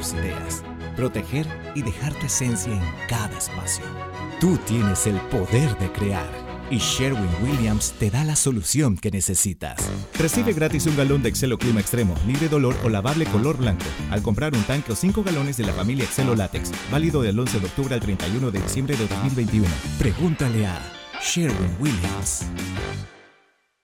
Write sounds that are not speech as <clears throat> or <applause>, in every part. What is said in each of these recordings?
tus ideas, proteger y dejar tu esencia en cada espacio. Tú tienes el poder de crear y Sherwin Williams te da la solución que necesitas. Recibe gratis un galón de Excelo Clima Extremo, libre de olor o lavable color blanco al comprar un tanque o 5 galones de la familia Excelo Látex, válido del 11 de octubre al 31 de diciembre de 2021. Pregúntale a Sherwin Williams.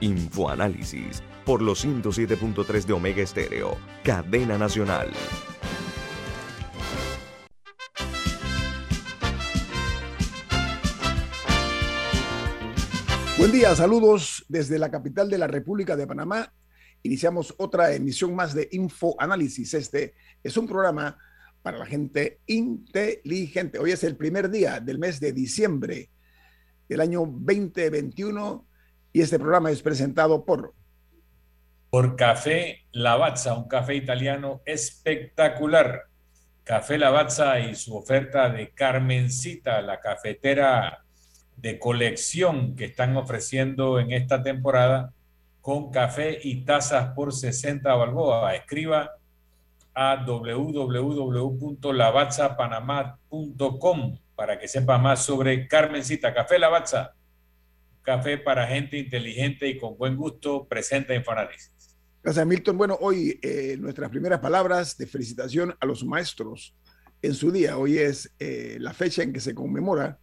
Infoanálisis por los 107.3 de Omega Estéreo, cadena nacional. Buen día, saludos desde la capital de la República de Panamá. Iniciamos otra emisión más de Info Análisis. Este es un programa para la gente inteligente. Hoy es el primer día del mes de diciembre del año 2021 y este programa es presentado por... Por Café Lavazza, un café italiano espectacular. Café Lavazza y su oferta de Carmencita, la cafetera de colección que están ofreciendo en esta temporada con café y tazas por 60 balboa. Escriba a www.lavazzapanamá.com para que sepa más sobre Carmencita. Café Lavazza, café para gente inteligente y con buen gusto, presenta Infoanálisis. Gracias, Milton. Bueno, hoy eh, nuestras primeras palabras de felicitación a los maestros en su día. Hoy es eh, la fecha en que se conmemora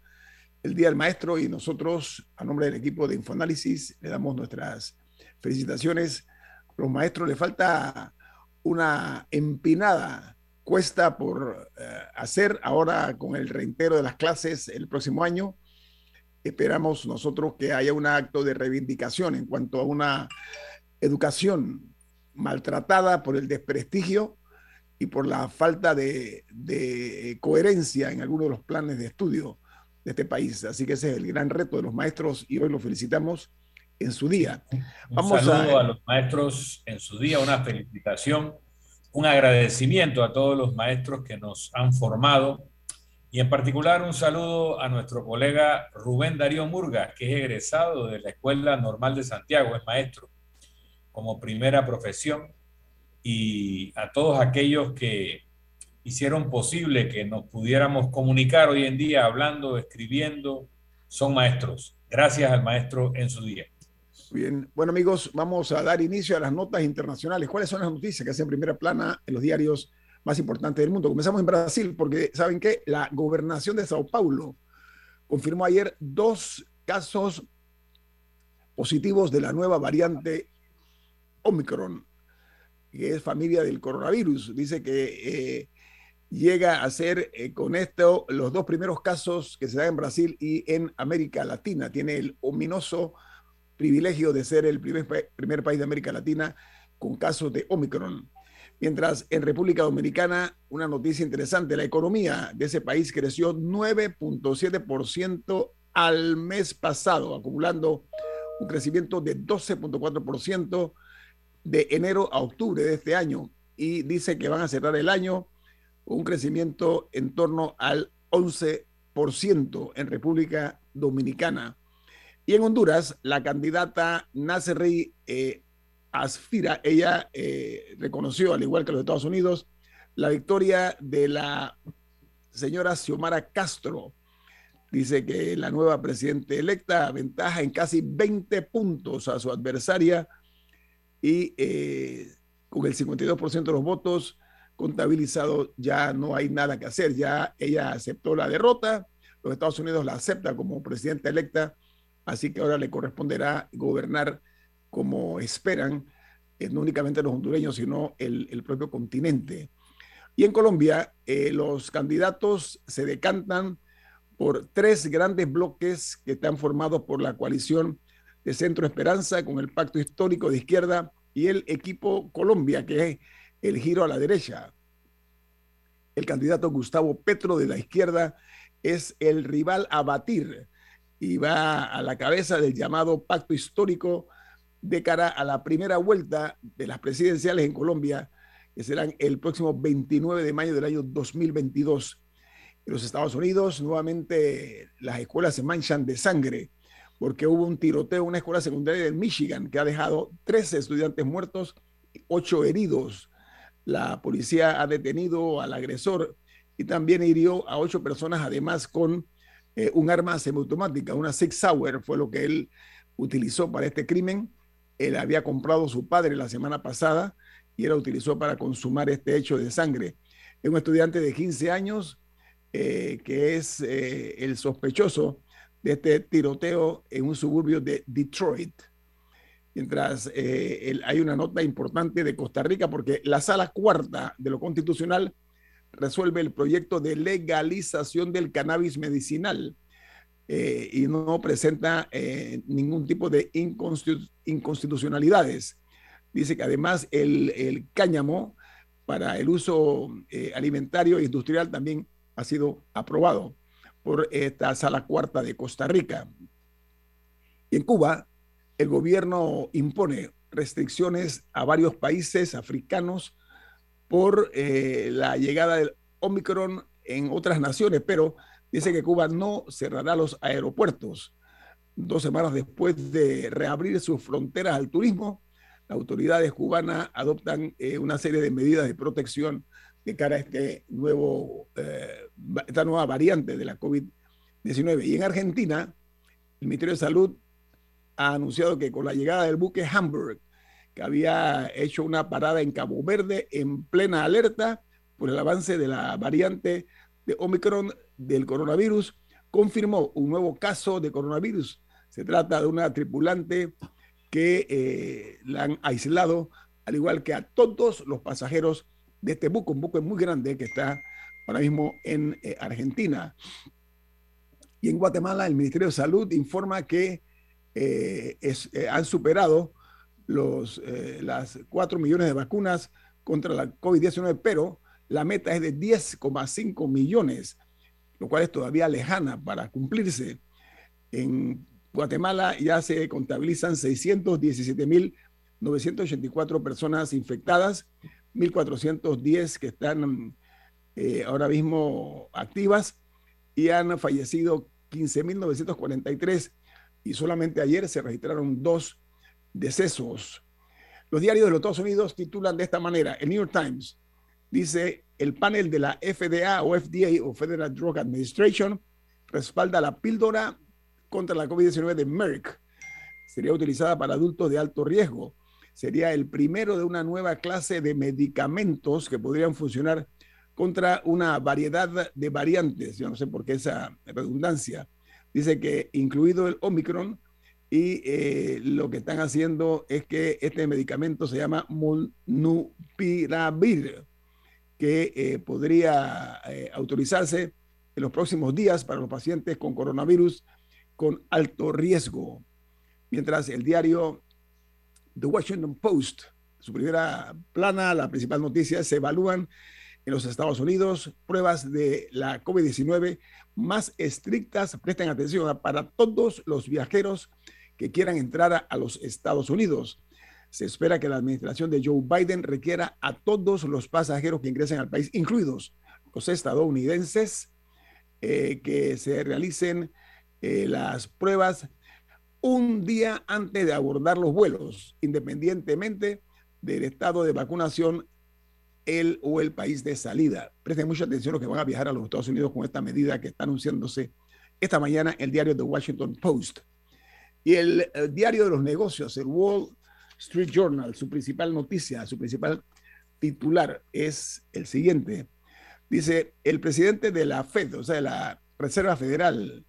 el Día del Maestro y nosotros, a nombre del equipo de Infoanálisis, le damos nuestras felicitaciones. A los maestros les falta una empinada cuesta por eh, hacer ahora con el reintero de las clases el próximo año. Esperamos nosotros que haya un acto de reivindicación en cuanto a una educación maltratada por el desprestigio y por la falta de, de coherencia en algunos de los planes de estudio de este país. Así que ese es el gran reto de los maestros y hoy los felicitamos en su día. Vamos un saludo a... los maestros en su día, una felicitación, un agradecimiento a todos los maestros que nos han formado y en particular un saludo a nuestro colega Rubén Darío Murga, que es egresado de la Escuela Normal de Santiago, es maestro como primera profesión y a todos aquellos que hicieron posible que nos pudiéramos comunicar hoy en día hablando, escribiendo, son maestros. Gracias al maestro en su día. Bien, bueno amigos, vamos a dar inicio a las notas internacionales. ¿Cuáles son las noticias que hacen primera plana en los diarios más importantes del mundo? Comenzamos en Brasil porque, ¿saben qué? La gobernación de Sao Paulo confirmó ayer dos casos positivos de la nueva variante Omicron, que es familia del coronavirus. Dice que eh, llega a ser eh, con esto los dos primeros casos que se dan en Brasil y en América Latina. Tiene el ominoso privilegio de ser el primer, primer país de América Latina con casos de Omicron. Mientras en República Dominicana, una noticia interesante, la economía de ese país creció 9.7% al mes pasado, acumulando un crecimiento de 12.4% de enero a octubre de este año. Y dice que van a cerrar el año un crecimiento en torno al 11% en República Dominicana. Y en Honduras, la candidata Nasserri eh, Asfira, ella eh, reconoció, al igual que los Estados Unidos, la victoria de la señora Xiomara Castro. Dice que la nueva presidenta electa aventaja en casi 20 puntos a su adversaria y eh, con el 52% de los votos contabilizado, ya no hay nada que hacer, ya ella aceptó la derrota, los Estados Unidos la acepta como presidenta electa, así que ahora le corresponderá gobernar como esperan, eh, no únicamente los hondureños, sino el, propio continente. Y en Colombia, eh, los candidatos se decantan por tres grandes bloques que están formados por la coalición de Centro Esperanza con el Pacto Histórico de Izquierda y el equipo Colombia, que es el giro a la derecha. el candidato Gustavo Petro de la izquierda es el rival a batir y va a la cabeza del llamado pacto histórico de cara a la primera vuelta de las presidenciales en Colombia, que serán el próximo 29 de mayo del año 2022. En los Estados Unidos, nuevamente las escuelas se manchan de sangre porque hubo un tiroteo en una escuela secundaria de Michigan que ha dejado 13 estudiantes muertos y 8 heridos. La policía ha detenido al agresor y también hirió a 8 personas, además con eh, un arma semiautomática, una Six Sauer, fue lo que él utilizó para este crimen. Él había comprado su padre la semana pasada y él la utilizó para consumar este hecho de sangre. Es un estudiante de 15 años eh, que es eh, el sospechoso de este tiroteo en un suburbio de Detroit. Mientras eh, hay una nota importante de Costa Rica, porque la sala cuarta de lo constitucional resuelve el proyecto de legalización del cannabis medicinal eh, y no presenta eh, ningún tipo de inconstitucionalidades. Dice que además el, el cáñamo para el uso alimentario e industrial también ha sido aprobado por esta sala cuarta de Costa Rica. Y en Cuba, el gobierno impone restricciones a varios países africanos por eh, la llegada del Omicron en otras naciones, pero dice que Cuba no cerrará los aeropuertos. Dos semanas después de reabrir sus fronteras al turismo, las autoridades cubanas adoptan eh, una serie de medidas de protección de cara a este nuevo, eh, esta nueva variante de la COVID-19. Y en Argentina, el Ministerio de Salud ha anunciado que con la llegada del buque Hamburg, que había hecho una parada en Cabo Verde en plena alerta por el avance de la variante de Omicron del coronavirus, confirmó un nuevo caso de coronavirus. Se trata de una tripulante que eh, la han aislado, al igual que a todos los pasajeros de este buque, un buque muy grande que está ahora mismo en eh, Argentina. Y en Guatemala el Ministerio de Salud informa que eh, han superado los, las 4 millones de vacunas contra la COVID-19, pero la meta es de 10,5 millones, lo cual es todavía lejana para cumplirse. En Guatemala ya se contabilizan 617.984 personas infectadas 1.410 que están eh, ahora mismo activas y han fallecido 15.943 y solamente ayer se registraron dos decesos. Los diarios de los Estados Unidos titulan de esta manera, el New York Times dice, el panel de la FDA o FDA o Federal Drug Administration respalda la píldora contra la COVID-19 de Merck. Sería utilizada para adultos de alto riesgo sería el primero de una nueva clase de medicamentos que podrían funcionar contra una variedad de variantes. Yo no sé por qué esa redundancia. Dice que incluido el Omicron y eh, lo que están haciendo es que este medicamento se llama Molnupiravir, que eh, podría eh, autorizarse en los próximos días para los pacientes con coronavirus con alto riesgo. Mientras el diario The Washington Post, su primera plana, la principal noticia, se evalúan en los Estados Unidos pruebas de la COVID-19 más estrictas, presten atención, para todos los viajeros que quieran entrar a, los Estados Unidos. Se espera que la administración de Joe Biden requiera a todos los pasajeros que ingresen al país, incluidos los estadounidenses, eh, que se realicen eh, las pruebas un día antes de abordar los vuelos, independientemente del estado de vacunación el o el país de salida. Presten mucha atención los que van a viajar a los Estados Unidos con esta medida que está anunciándose esta mañana el diario The Washington Post. Y el, el diario de los negocios, el Wall Street Journal, su principal noticia, su principal titular es el siguiente. Dice, el presidente de la Fed, o sea, de la Reserva Federal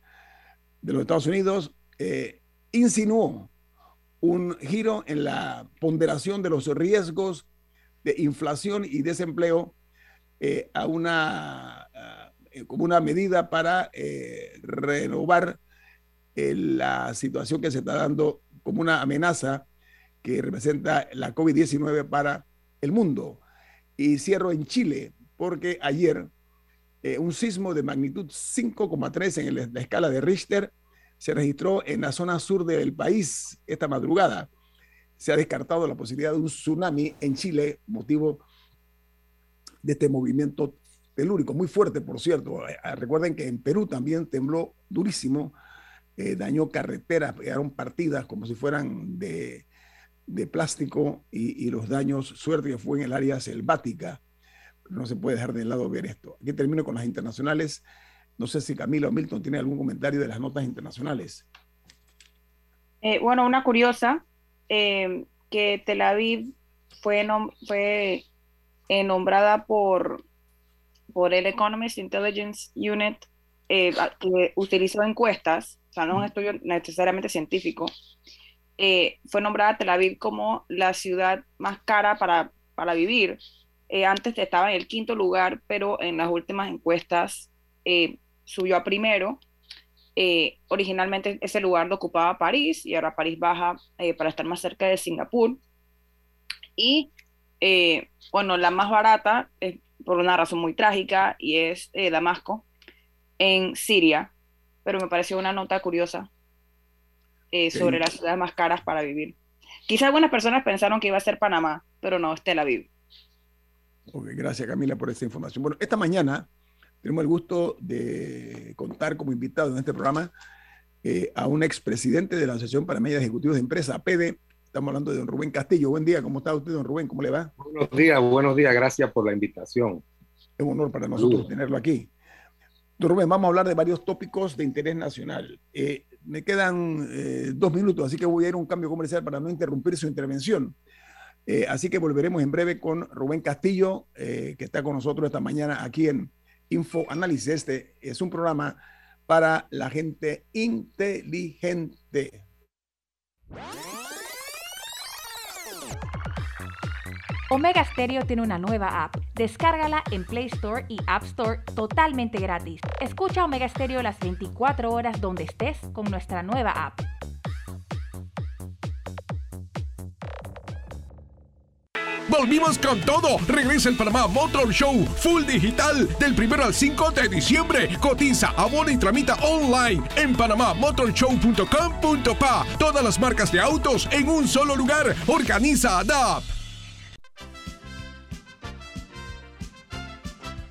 de los Estados Unidos, eh, insinuó un giro en la ponderación de los riesgos de inflación y desempleo eh, a una, eh, como una medida para renovar la situación que se está dando como una amenaza que representa la COVID-19 para el mundo. Y cierro en Chile, porque ayer eh, un sismo de magnitud 5,3 en la escala de Richter se registró en la zona sur del país esta madrugada. Se ha descartado la posibilidad de un tsunami en Chile, motivo de este movimiento telúrico, muy fuerte, por cierto. Eh, recuerden que en Perú también tembló durísimo, eh, dañó carreteras, quedaron partidas como si fueran de, plástico y, los daños, suerte que fue en el área selvática. No se puede dejar de lado ver esto. Aquí termino con las internacionales. No sé si Camila o Milton tiene algún comentario de las notas internacionales. Eh, bueno, una curiosa, que Tel Aviv fue, fue nombrada por por el Economist Intelligence Unit, eh, que utilizó encuestas, o sea, no un estudio necesariamente científico, eh, fue nombrada Tel Aviv como la ciudad más cara para, para vivir. Eh, antes estaba en el quinto lugar, pero en las últimas encuestas subió a primero. originalmente ese lugar lo ocupaba París y ahora París baja para estar más cerca de Singapur. Y bueno, la más barata es por una razón muy trágica y es eh, Damasco, en Siria, pero me pareció una nota curiosa eh, sobre las ciudades más caras para vivir. Quizá algunas personas pensaron que iba a ser Panamá, pero no, es Tel Aviv. gracias Camila por esta información. Bueno, esta mañana tenemos el gusto de contar como invitado en este programa eh, a un expresidente de la Asociación Panameña de Ejecutivos de Empresa, APD, Estamos hablando de don Rubén Castillo. Buen día, ¿cómo está usted, don Rubén? ¿Cómo le va? Buenos días, buenos días, gracias por la invitación. Es un honor para nosotros tenerlo aquí. Don Rubén, vamos a hablar de varios tópicos de interés nacional. Eh, me quedan eh, dos minutos, así que voy a ir a un cambio comercial para no interrumpir su intervención. Eh, así que volveremos en breve con Rubén Castillo, que está con nosotros esta mañana aquí en Info Análisis. Este es un programa para la gente inteligente. Omega Stereo tiene una nueva app. Descárgala en Play Store y App Store totalmente gratis. Escucha Omega Stereo las 24 horas donde estés con nuestra nueva app. Volvimos con todo. Regresa el Panamá Motor Show Full Digital del 1 al 5 de diciembre. Cotiza, abona y tramita online en panamamotorshow.com.pa. Todas las marcas de autos en un solo lugar. Organiza ADAP.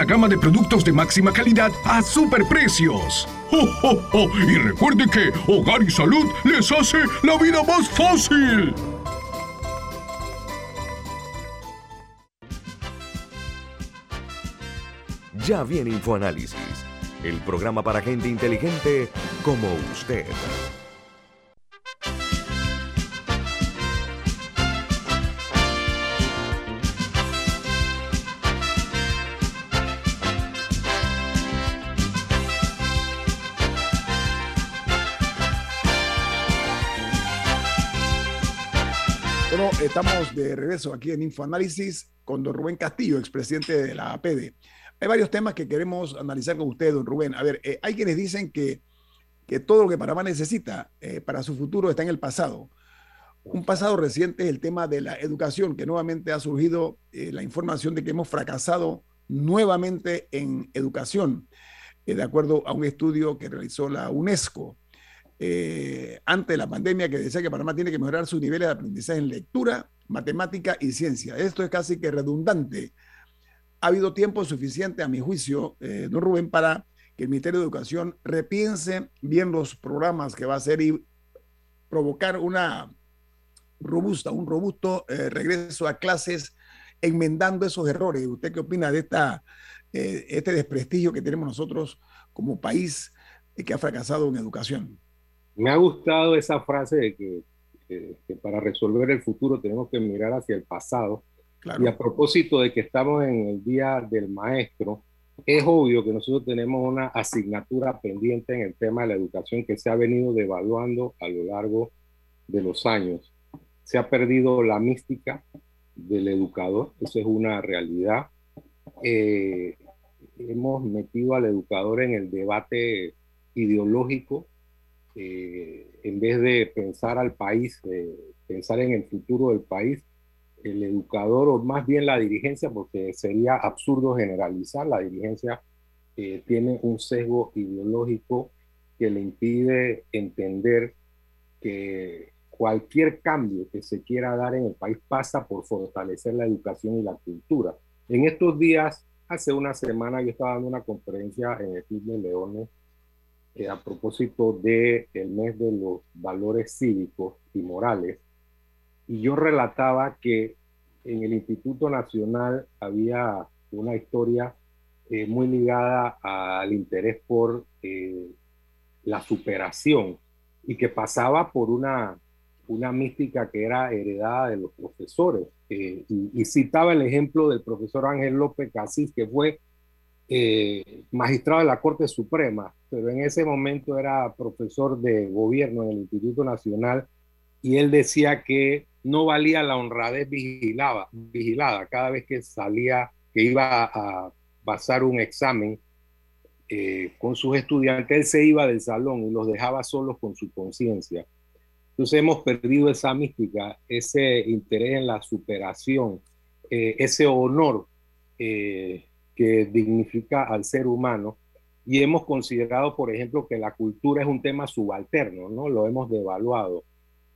gama de productos de máxima calidad a superprecios. ¡Oh, Y recuerde que Hogar y Salud les hace la vida más fácil. Ya viene InfoAnálisis, el programa para gente inteligente como usted. Estamos de regreso aquí en InfoAnálisis con don Rubén Castillo, expresidente de la APD. Hay varios temas que queremos analizar con usted, don Rubén. A ver, eh, hay quienes dicen que, que, todo lo que Panamá necesita eh, para su futuro está en el pasado. Un pasado reciente es el tema de la educación, que nuevamente ha surgido eh, la información de que hemos fracasado nuevamente en educación, de acuerdo a un estudio que realizó la UNESCO. Eh, antes de la pandemia que decía que Panamá tiene que mejorar sus niveles de aprendizaje en lectura, matemática y ciencia. Esto es casi que redundante. Ha habido tiempo suficiente, a mi juicio, eh, don Rubén, para que el Ministerio de Educación repiense bien los programas que va a hacer y provocar una robusta, un robusto eh, regreso a clases enmendando esos errores. ¿Usted qué opina de esta, eh, este desprestigio que tenemos nosotros como país que ha fracasado en educación? Me ha gustado esa frase de que, para resolver el futuro tenemos que mirar hacia el pasado. Y a propósito de que estamos en el Día del Maestro, es obvio que nosotros tenemos una asignatura pendiente en el tema de la educación que se ha venido devaluando a lo largo de los años. Se ha perdido la mística del educador, eso es una realidad. Eh, hemos metido al educador en el debate ideológico eh, en vez de pensar al país, eh, pensar en el futuro del país, el educador o más bien la dirigencia, porque sería absurdo generalizar, la dirigencia eh, tiene un sesgo ideológico que le impide entender que cualquier cambio que se quiera dar en el país pasa por fortalecer la educación y la cultura. En estos días, hace una semana, yo estaba dando una conferencia en el Club de Leones eh, a propósito del el mes de los valores cívicos y morales, y yo relataba que en el Instituto Nacional había una historia eh, muy ligada al interés por eh, la superación y que pasaba por una, una mística que era heredada de los profesores. y, y, citaba el ejemplo del profesor Ángel López Casís, que fue eh, magistrado de la Corte Suprema, pero en ese momento era profesor de gobierno en el Instituto Nacional y él decía que no valía la honradez vigilada, vigilada cada vez que salía, que iba a pasar un examen eh, con sus estudiantes, él se iba del salón y los dejaba solos con su conciencia. Entonces hemos perdido esa mística, ese interés en la superación, eh, ese honor que dignifica al ser humano y hemos considerado, por ejemplo, que la cultura es un tema subalterno, ¿no? Lo hemos devaluado.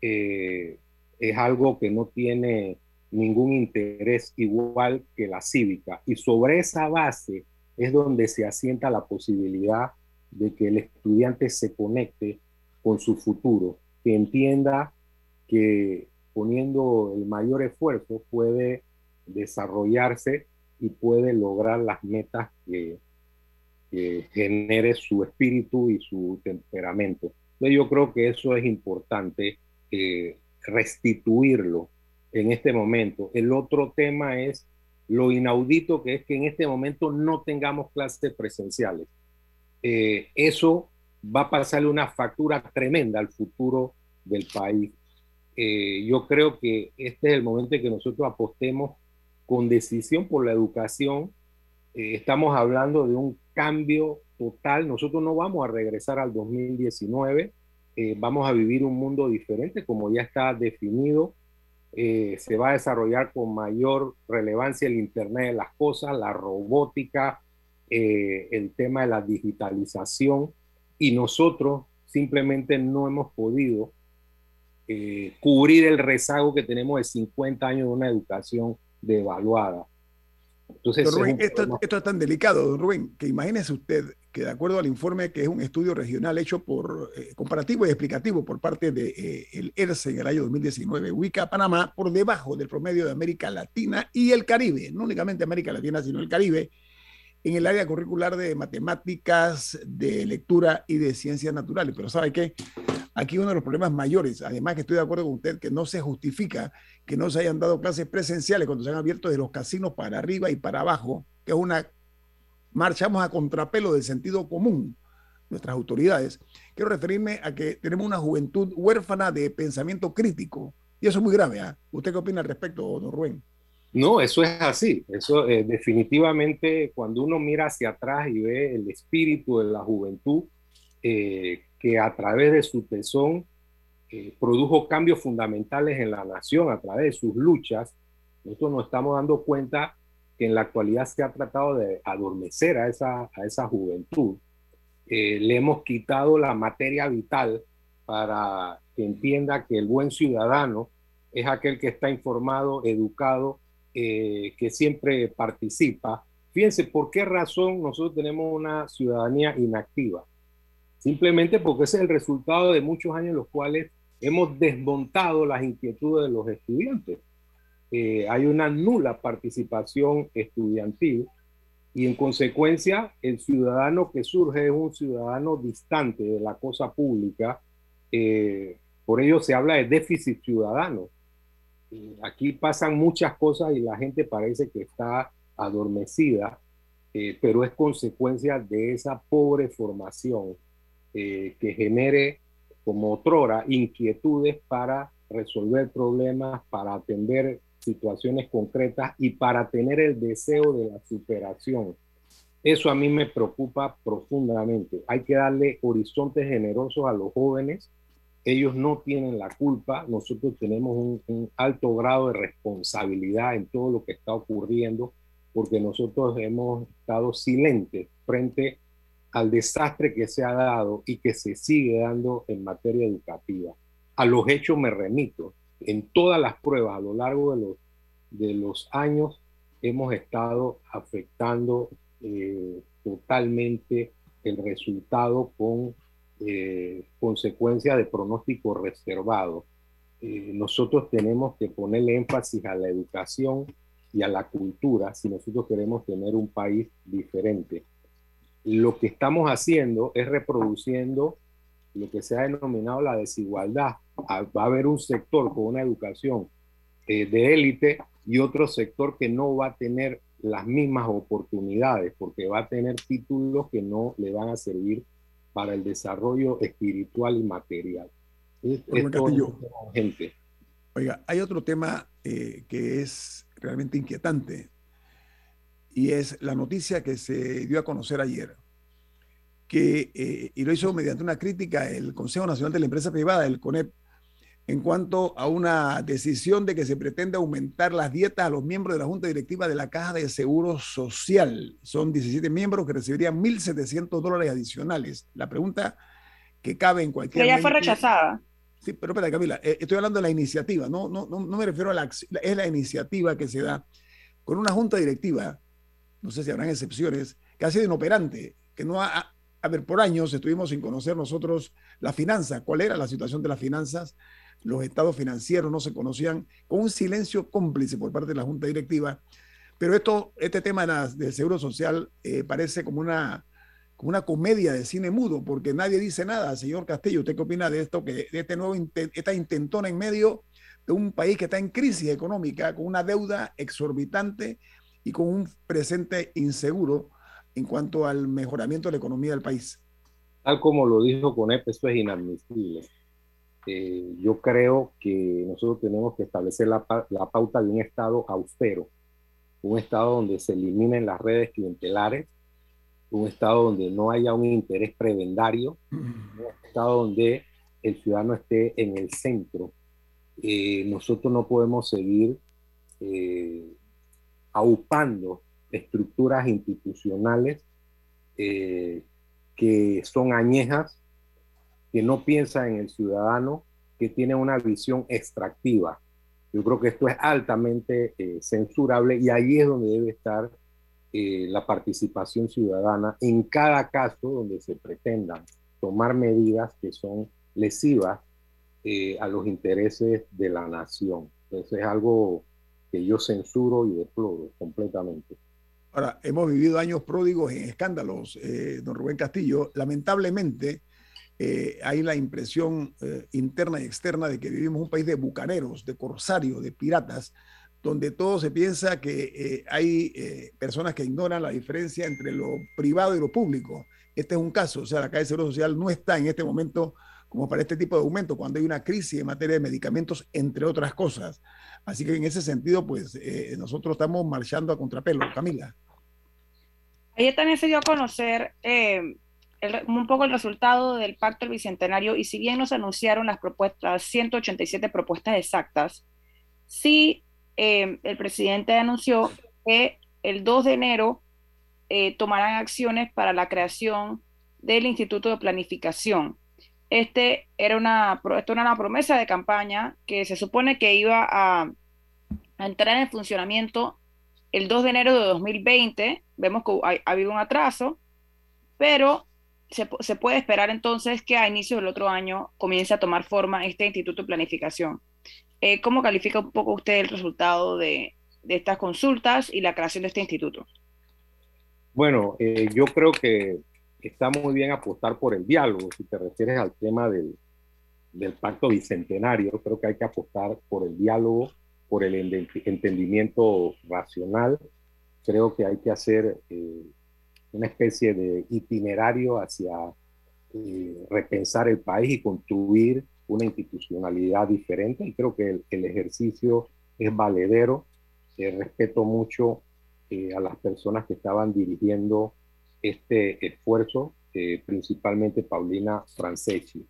Eh, es algo que no tiene ningún interés igual que la cívica. Y sobre esa base es donde se asienta la posibilidad de que el estudiante se conecte con su futuro, que entienda que poniendo el mayor esfuerzo puede desarrollarse y puede lograr las metas que, genere su espíritu y su temperamento. Entonces yo creo que eso es importante eh, restituirlo en este momento. El otro tema es lo inaudito que es que en este momento no tengamos clases presenciales. Eh, eso va a pasarle una factura tremenda al futuro del país. Eh, yo creo que este es el momento en que nosotros apostemos con decisión por la educación. Eh, estamos hablando de un cambio total. Nosotros no vamos a regresar al 2019. Eh, vamos a vivir un mundo diferente, como ya está definido. Eh, se va a desarrollar con mayor relevancia el Internet de las Cosas, la robótica, el tema de la digitalización. Y nosotros simplemente no hemos podido cubrir el rezago que tenemos de 50 años de una educación devaluada. Entonces, Rubén, esto, es tan delicado, don Rubén, que imagínese usted que de acuerdo al informe que es un estudio regional hecho por eh, comparativo y explicativo por parte del de, eh, ERCE en el año 2019, ubica a Panamá por debajo del promedio de América Latina y el Caribe, no únicamente América Latina, sino el Caribe, en el área curricular de matemáticas, de lectura y de ciencias naturales. Pero ¿sabe qué? Aquí uno de los problemas mayores, además que estoy de acuerdo con usted, que no se justifica que no se hayan dado clases presenciales cuando se han abierto de los casinos para arriba y para abajo, que es una, marchamos a contrapelo del sentido común, nuestras autoridades. Quiero referirme a que tenemos una juventud huérfana de pensamiento crítico, y eso es muy grave. ¿ah? ¿Usted qué opina al respecto, don Rubén? No, eso es así. Eso eh, definitivamente cuando uno mira hacia atrás y ve el espíritu de la juventud, eh, que a través de su tesón eh, produjo cambios fundamentales en la nación a través de sus luchas, nosotros nos estamos dando cuenta que en la actualidad se ha tratado de adormecer a esa, a esa juventud. Eh, le hemos quitado la materia vital para que entienda que el buen ciudadano es aquel que está informado, educado, eh, que siempre participa Fíjense, ¿por qué razón nosotros tenemos una ciudadanía inactiva? Simplemente porque ese es el resultado de muchos años en los cuales hemos desmontado las inquietudes de los estudiantes. Eh, hay una nula participación estudiantil y en consecuencia el ciudadano que surge es un ciudadano distante de la cosa pública. Eh, por ello se habla de déficit ciudadano. aquí pasan muchas cosas y la gente parece que está adormecida, eh, pero es consecuencia de esa pobre formación eh, que genere, como otrora, inquietudes para resolver problemas, para atender situaciones concretas y para tener el deseo de la superación. Eso a mí me preocupa profundamente. Hay que darle horizontes generosos a los jóvenes. Ellos no tienen la culpa. Nosotros tenemos un, un alto grado de responsabilidad en todo lo que está ocurriendo porque nosotros hemos estado silentes frente al desastre que se ha dado y que se sigue dando en materia educativa. A los hechos me remito. En todas las pruebas a lo largo de los, de los años hemos estado afectando eh, totalmente el resultado con eh, consecuencia de pronóstico reservado. Eh, nosotros tenemos que ponerle énfasis a la educación y a la cultura si nosotros queremos tener un país diferente. Lo que estamos haciendo es reproduciendo lo que se ha denominado la desigualdad. Ah, va a haber un sector con una educación eh, de élite y otro sector que no va a tener las mismas oportunidades porque va a tener títulos que no le van a servir para el desarrollo espiritual y material. Es, gente. Oiga, hay otro tema eh, que es realmente inquietante y es la noticia que se dio a conocer ayer, que, eh, y lo hizo mediante una crítica el Consejo Nacional de la Empresa Privada, el CONEP, en cuanto a una decisión de que se pretende aumentar las dietas a los miembros de la Junta Directiva de la Caja de Seguro Social. Son 17 miembros que recibirían 1.700 dólares adicionales. La pregunta que cabe en cualquier... Pero ya fue rechazada. Sí, pero espera, Camila, eh, estoy hablando de la iniciativa, no, no, no, me refiero a la es la iniciativa que se da con una junta directiva, no sé si habrán excepciones, que ha sido inoperante, que no ha, a ver, por años estuvimos sin conocer nosotros la finanza, cuál era la situación de las finanzas, los estados financieros no se conocían, con un silencio cómplice por parte de la junta directiva, pero esto, este tema del seguro social eh, parece como una como una comedia de cine mudo, porque nadie dice nada. Señor Castillo, ¿usted qué opina de esto? Que de este nuevo esta intentona en medio de un país que está en crisis económica, con una deuda exorbitante y con un presente inseguro en cuanto al mejoramiento de la economía del país. Tal como lo dijo Conep, esto es inadmisible. Eh, yo creo que nosotros tenemos que establecer la, la pauta de un Estado austero, un Estado donde se eliminen las redes clientelares, un Estado donde no haya un interés prebendario, un Estado donde el ciudadano esté en el centro. Eh, nosotros no podemos seguir eh, aupando estructuras institucionales eh, que son añejas, que no piensan en el ciudadano, que tienen una visión extractiva. Yo creo que esto es altamente censurable y ahí es donde debe estar eh, la participación ciudadana en cada caso donde se pretendan tomar medidas que son lesivas eh, a los intereses de la nación. Entonces es algo yo censuro y deploro completamente. Ahora, hemos vivido años pródigos en escándalos, eh, don Rubén Castillo. Lamentablemente, hay la impresión interna y externa de que vivimos un país de bucaneros, de corsarios, de piratas, donde todo se piensa que eh, hay eh, personas que ignoran la diferencia entre lo privado y lo público. Este es un caso, o sea, la Caja de Seguro Social no está en este momento como para este tipo de aumento, cuando hay una crisis en materia de medicamentos, entre otras cosas. Así que en ese sentido, pues eh, nosotros estamos marchando a contrapelo. Camila. Ayer también se dio a conocer un poco el resultado del pacto del bicentenario y si bien nos anunciaron las propuestas, 187 propuestas exactas, sí Em, el presidente anunció que el 2 de enero eh, tomarán acciones para la creación del Instituto de Planificación. Este era una, esto era una promesa de campaña que se supone que iba a, entrar en funcionamiento el 2 de enero de 2020 vemos que ha, habido un atraso, pero se, se, puede esperar entonces que a inicio del otro año comience a tomar forma este Instituto de Planificación. Eh, ¿Cómo califica un poco usted el resultado de, de, estas consultas y la creación de este instituto? Bueno, eh, yo creo que está muy bien apostar por el diálogo. Si te refieres al tema del, del pacto bicentenario, creo que hay que apostar por el diálogo, por el entendimiento racional. Creo que hay que hacer eh, una especie de itinerario hacia eh, repensar el país y construir una institucionalidad diferente. Y creo que el, ejercicio es valedero. Eh, respeto mucho a las personas que estaban dirigiendo este esfuerzo, principalmente Paulina Franceschi.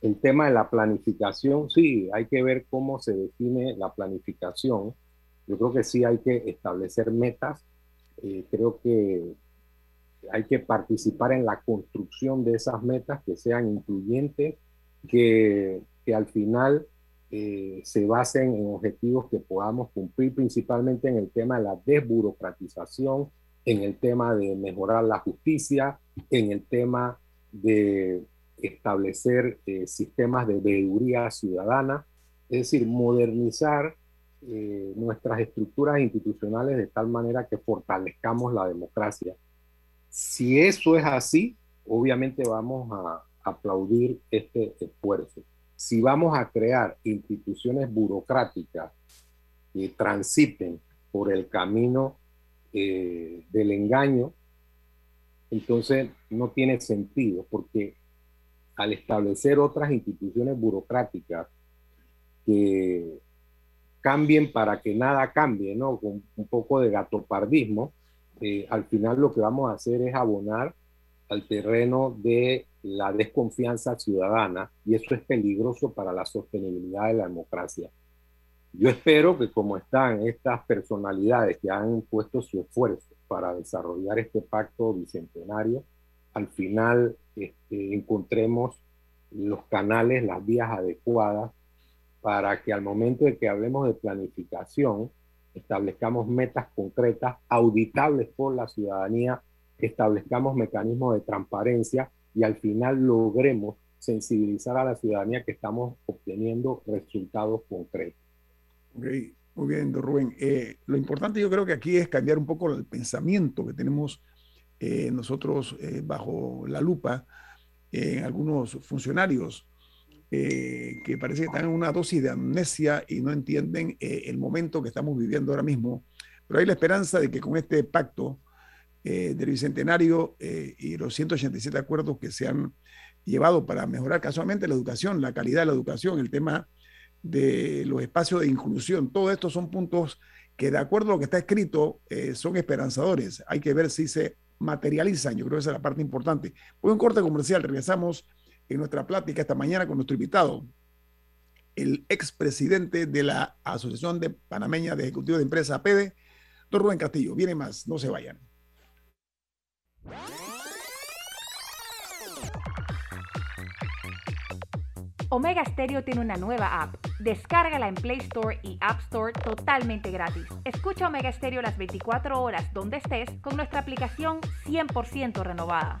El tema de la planificación, sí, hay que ver cómo se define la planificación. Yo creo que sí hay que establecer metas. Eh, creo que hay que participar en la construcción de esas metas que sean incluyentes, que, que al final eh, se basen en objetivos que podamos cumplir, principalmente en el tema de la desburocratización, en el tema de mejorar la justicia, en el tema de establecer eh, sistemas de veeduría ciudadana, es decir, modernizar eh, nuestras estructuras institucionales de tal manera que fortalezcamos la democracia. Si eso es así, obviamente vamos a aplaudir este esfuerzo. Si vamos a crear instituciones burocráticas que transiten por el camino eh, del engaño, entonces no tiene sentido, porque al establecer otras instituciones burocráticas que cambien para que nada cambie, ¿no? Con un poco de gatopardismo, eh, al final lo que vamos a hacer es abonar al terreno de la desconfianza ciudadana y eso es peligroso para la sostenibilidad de la democracia. Yo espero que como están estas personalidades que han puesto su esfuerzo para desarrollar este pacto bicentenario, al final este, encontremos los canales, las vías adecuadas para que al momento de que hablemos de planificación, establezcamos metas concretas, auditables por la ciudadanía, establezcamos mecanismos de transparencia y al final logremos sensibilizar a la ciudadanía que estamos obteniendo resultados concretos. Muy bien, Rubén. Eh, lo importante yo creo que aquí es cambiar un poco el pensamiento que tenemos eh, nosotros eh, bajo la lupa en algunos funcionarios que parece que están en una dosis de amnesia y no entienden el momento que estamos viviendo ahora mismo. Pero hay la esperanza de que con este pacto del Bicentenario y los 187 acuerdos que se han llevado para mejorar casualmente la educación, la calidad de la educación, el tema de los espacios de inclusión, todo esto son puntos que de acuerdo a lo que está escrito son esperanzadores. Hay que ver si se materializan. Yo creo que esa es la parte importante. Voy un corte comercial. Regresamos en nuestra plática esta mañana con nuestro invitado, el expresidente de la Asociación de Panameña de Ejecutivos de Empresa, APEDE, don Rubén Castillo. Viene más, no se vayan. Omega Stereo tiene una nueva app. Descárgala en Play Store y App Store totalmente gratis. Escucha Omega Stereo las 24 horas donde estés con nuestra aplicación 100% renovada.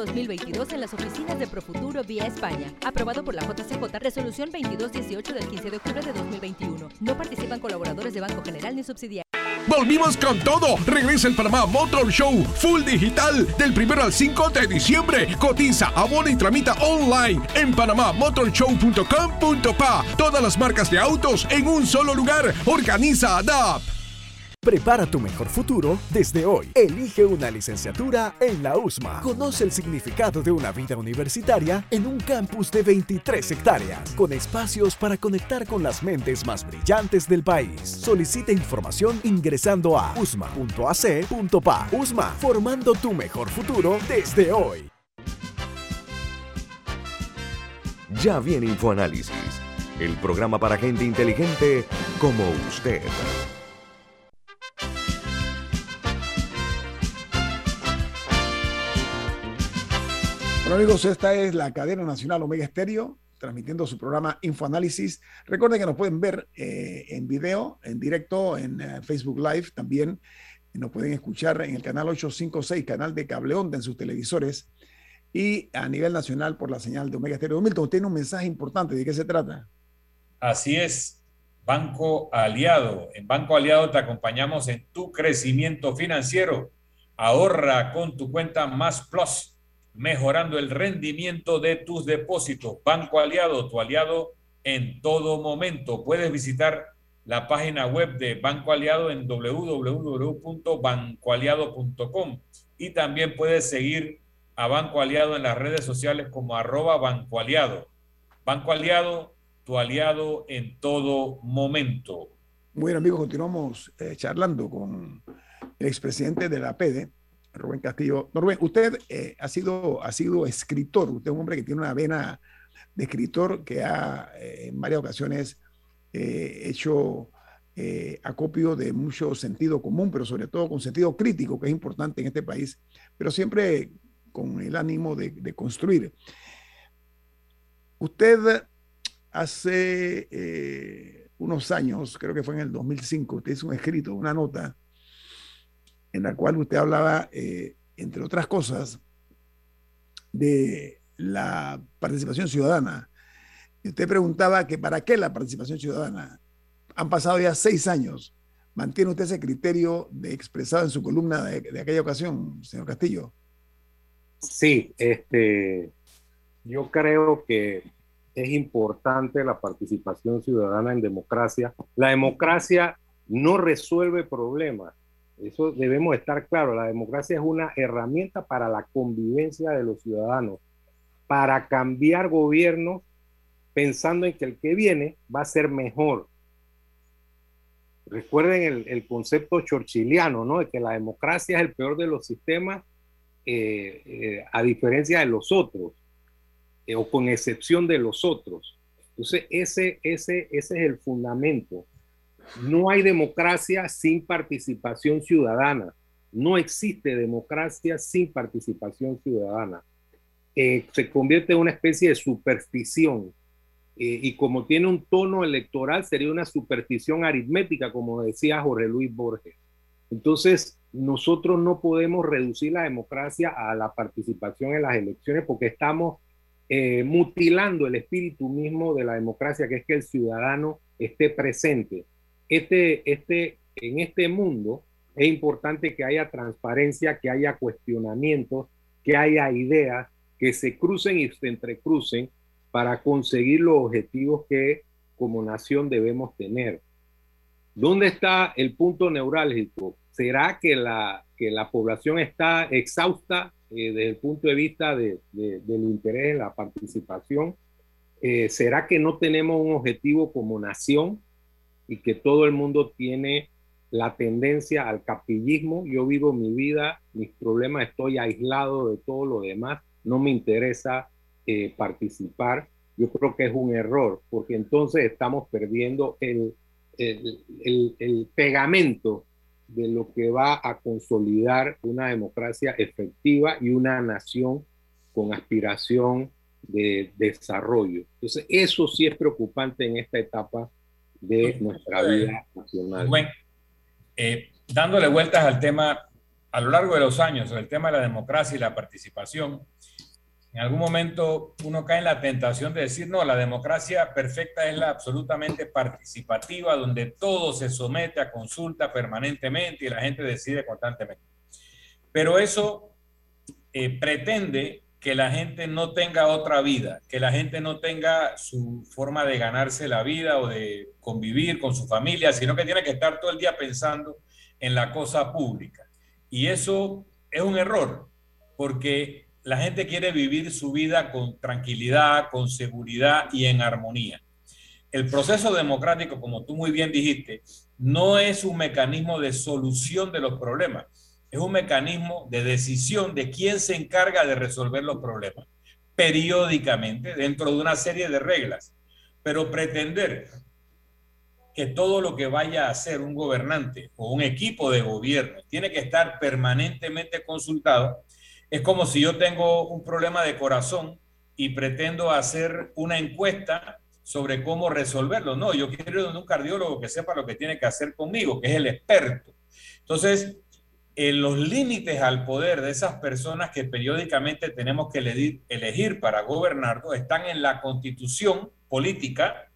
2022 en las oficinas de Profuturo vía España. Aprobado por la JCJ, resolución 2218 del 15 de octubre de 2021. No participan colaboradores de Banco General ni subsidiarios. Volvimos con todo. Regresa el Panamá Motor Show Full Digital del 1 al 5 de diciembre. Cotiza, abona y tramita online en panamamotorshow.com.pa. Todas las marcas de autos en un solo lugar. Organiza ADAP. Prepara tu mejor futuro desde hoy. Elige una licenciatura en la USMA. Conoce el significado de una vida universitaria en un campus de 23 hectáreas, con espacios para conectar con las mentes más brillantes del país. Solicita información ingresando a usma.ac.pa. USMA, formando tu mejor futuro desde hoy. Ya viene InfoAnálisis, el programa para gente inteligente como usted. Bueno amigos, esta es la cadena nacional Omega Estéreo, transmitiendo su programa Infoanálisis. Recuerden que nos pueden ver eh, en video, en directo, en eh, Facebook Live también. Nos pueden escuchar en el canal 856, canal de cable onda en sus televisores. Y a nivel nacional por la señal de Omega Estéreo. Milton, tiene un mensaje importante. ¿De qué se trata? Así es, Banco Aliado. En Banco Aliado te acompañamos en tu crecimiento financiero. Ahorra con tu cuenta Más Plus mejorando el rendimiento de tus depósitos. Banco Aliado, tu aliado en todo momento. Puedes visitar la página web de Banco Aliado en www.bancoaliado.com y también puedes seguir a Banco Aliado en las redes sociales como arroba Banco Aliado. Banco Aliado, tu aliado en todo momento. Muy bien amigos, continuamos eh, charlando con el expresidente de la PEDE, Rubén Castillo. Rubén, usted eh, ha, sido, ha sido escritor, usted es un hombre que tiene una vena de escritor que ha eh, en varias ocasiones eh, hecho acopio de mucho sentido común, pero sobre todo con sentido crítico, que es importante en este país, pero siempre con el ánimo de, de construir. Usted hace unos años, creo que fue en el 2005, usted hizo un escrito, una nota, en la cual usted hablaba, eh, entre otras cosas, de la participación ciudadana. Usted preguntaba que para qué la participación ciudadana. Han pasado ya seis años. ¿Mantiene usted ese criterio de expresado en su columna de, aquella ocasión, señor Castillo? Sí, este, yo creo que es importante la participación ciudadana en democracia. La democracia no resuelve problemas, eso debemos estar claros. La democracia es una herramienta para la convivencia de los ciudadanos, para cambiar gobiernos pensando en que el que viene va a ser mejor. Recuerden el, concepto chorchiliano, ¿no? De que la democracia es el peor de los sistemas, eh, eh, a diferencia de los otros, eh, o con excepción de los otros. Entonces, ese, ese, ese es el fundamento. No hay democracia sin participación ciudadana. No existe democracia sin participación ciudadana. Eh, se convierte en una especie de superstición. Eh, y como tiene un tono electoral, sería una superstición aritmética, como decía Jorge Luis Borges. Entonces, nosotros no podemos reducir la democracia a la participación en las elecciones porque estamos eh, mutilando el espíritu mismo de la democracia, que es que el ciudadano esté presente este, este, en este mundo es importante que haya transparencia, que haya cuestionamientos, que haya ideas, que se crucen y se entrecrucen para conseguir los objetivos que como nación debemos tener. ¿Dónde está el punto neurálgico? ¿Será que la, que la población está exhausta eh, desde el punto de vista de, del interés en la participación? Eh, ¿Será que no tenemos un objetivo como nación? Y que todo el mundo tiene la tendencia al capillismo. Yo vivo mi vida, mis problemas, estoy aislado de todo lo demás, no me interesa eh, participar. Yo creo que es un error, porque entonces estamos perdiendo el, el, el, pegamento de lo que va a consolidar una democracia efectiva y una nación con aspiración de desarrollo. Entonces, eso sí es preocupante en esta etapa de nuestra vida nacional. Bueno, eh, dándole vueltas al tema a lo largo de los años, el tema de la democracia y la participación, en algún momento uno cae en la tentación de decir, no, la democracia perfecta es la absolutamente participativa, donde todo se somete a consulta permanentemente y la gente decide constantemente. Pero eso eh, pretende que la gente no tenga otra vida, que la gente no tenga su forma de ganarse la vida o de convivir con su familia, sino que tiene que estar todo el día pensando en la cosa pública. Y eso es un error, porque la gente quiere vivir su vida con tranquilidad, con seguridad y en armonía. El proceso democrático, como tú muy bien dijiste, no es un mecanismo de solución de los problemas, es un mecanismo de decisión de quién se encarga de resolver los problemas periódicamente dentro de una serie de reglas. Pero pretender que todo lo que vaya a hacer un gobernante o un equipo de gobierno tiene que estar permanentemente consultado, es como si yo tengo un problema de corazón y pretendo hacer una encuesta sobre cómo resolverlo. No, yo quiero ir un cardiólogo que sepa lo que tiene que hacer conmigo, que es el experto. Entonces, en los límites al poder de esas personas que periódicamente tenemos que elegir, para gobernar están en la constitución política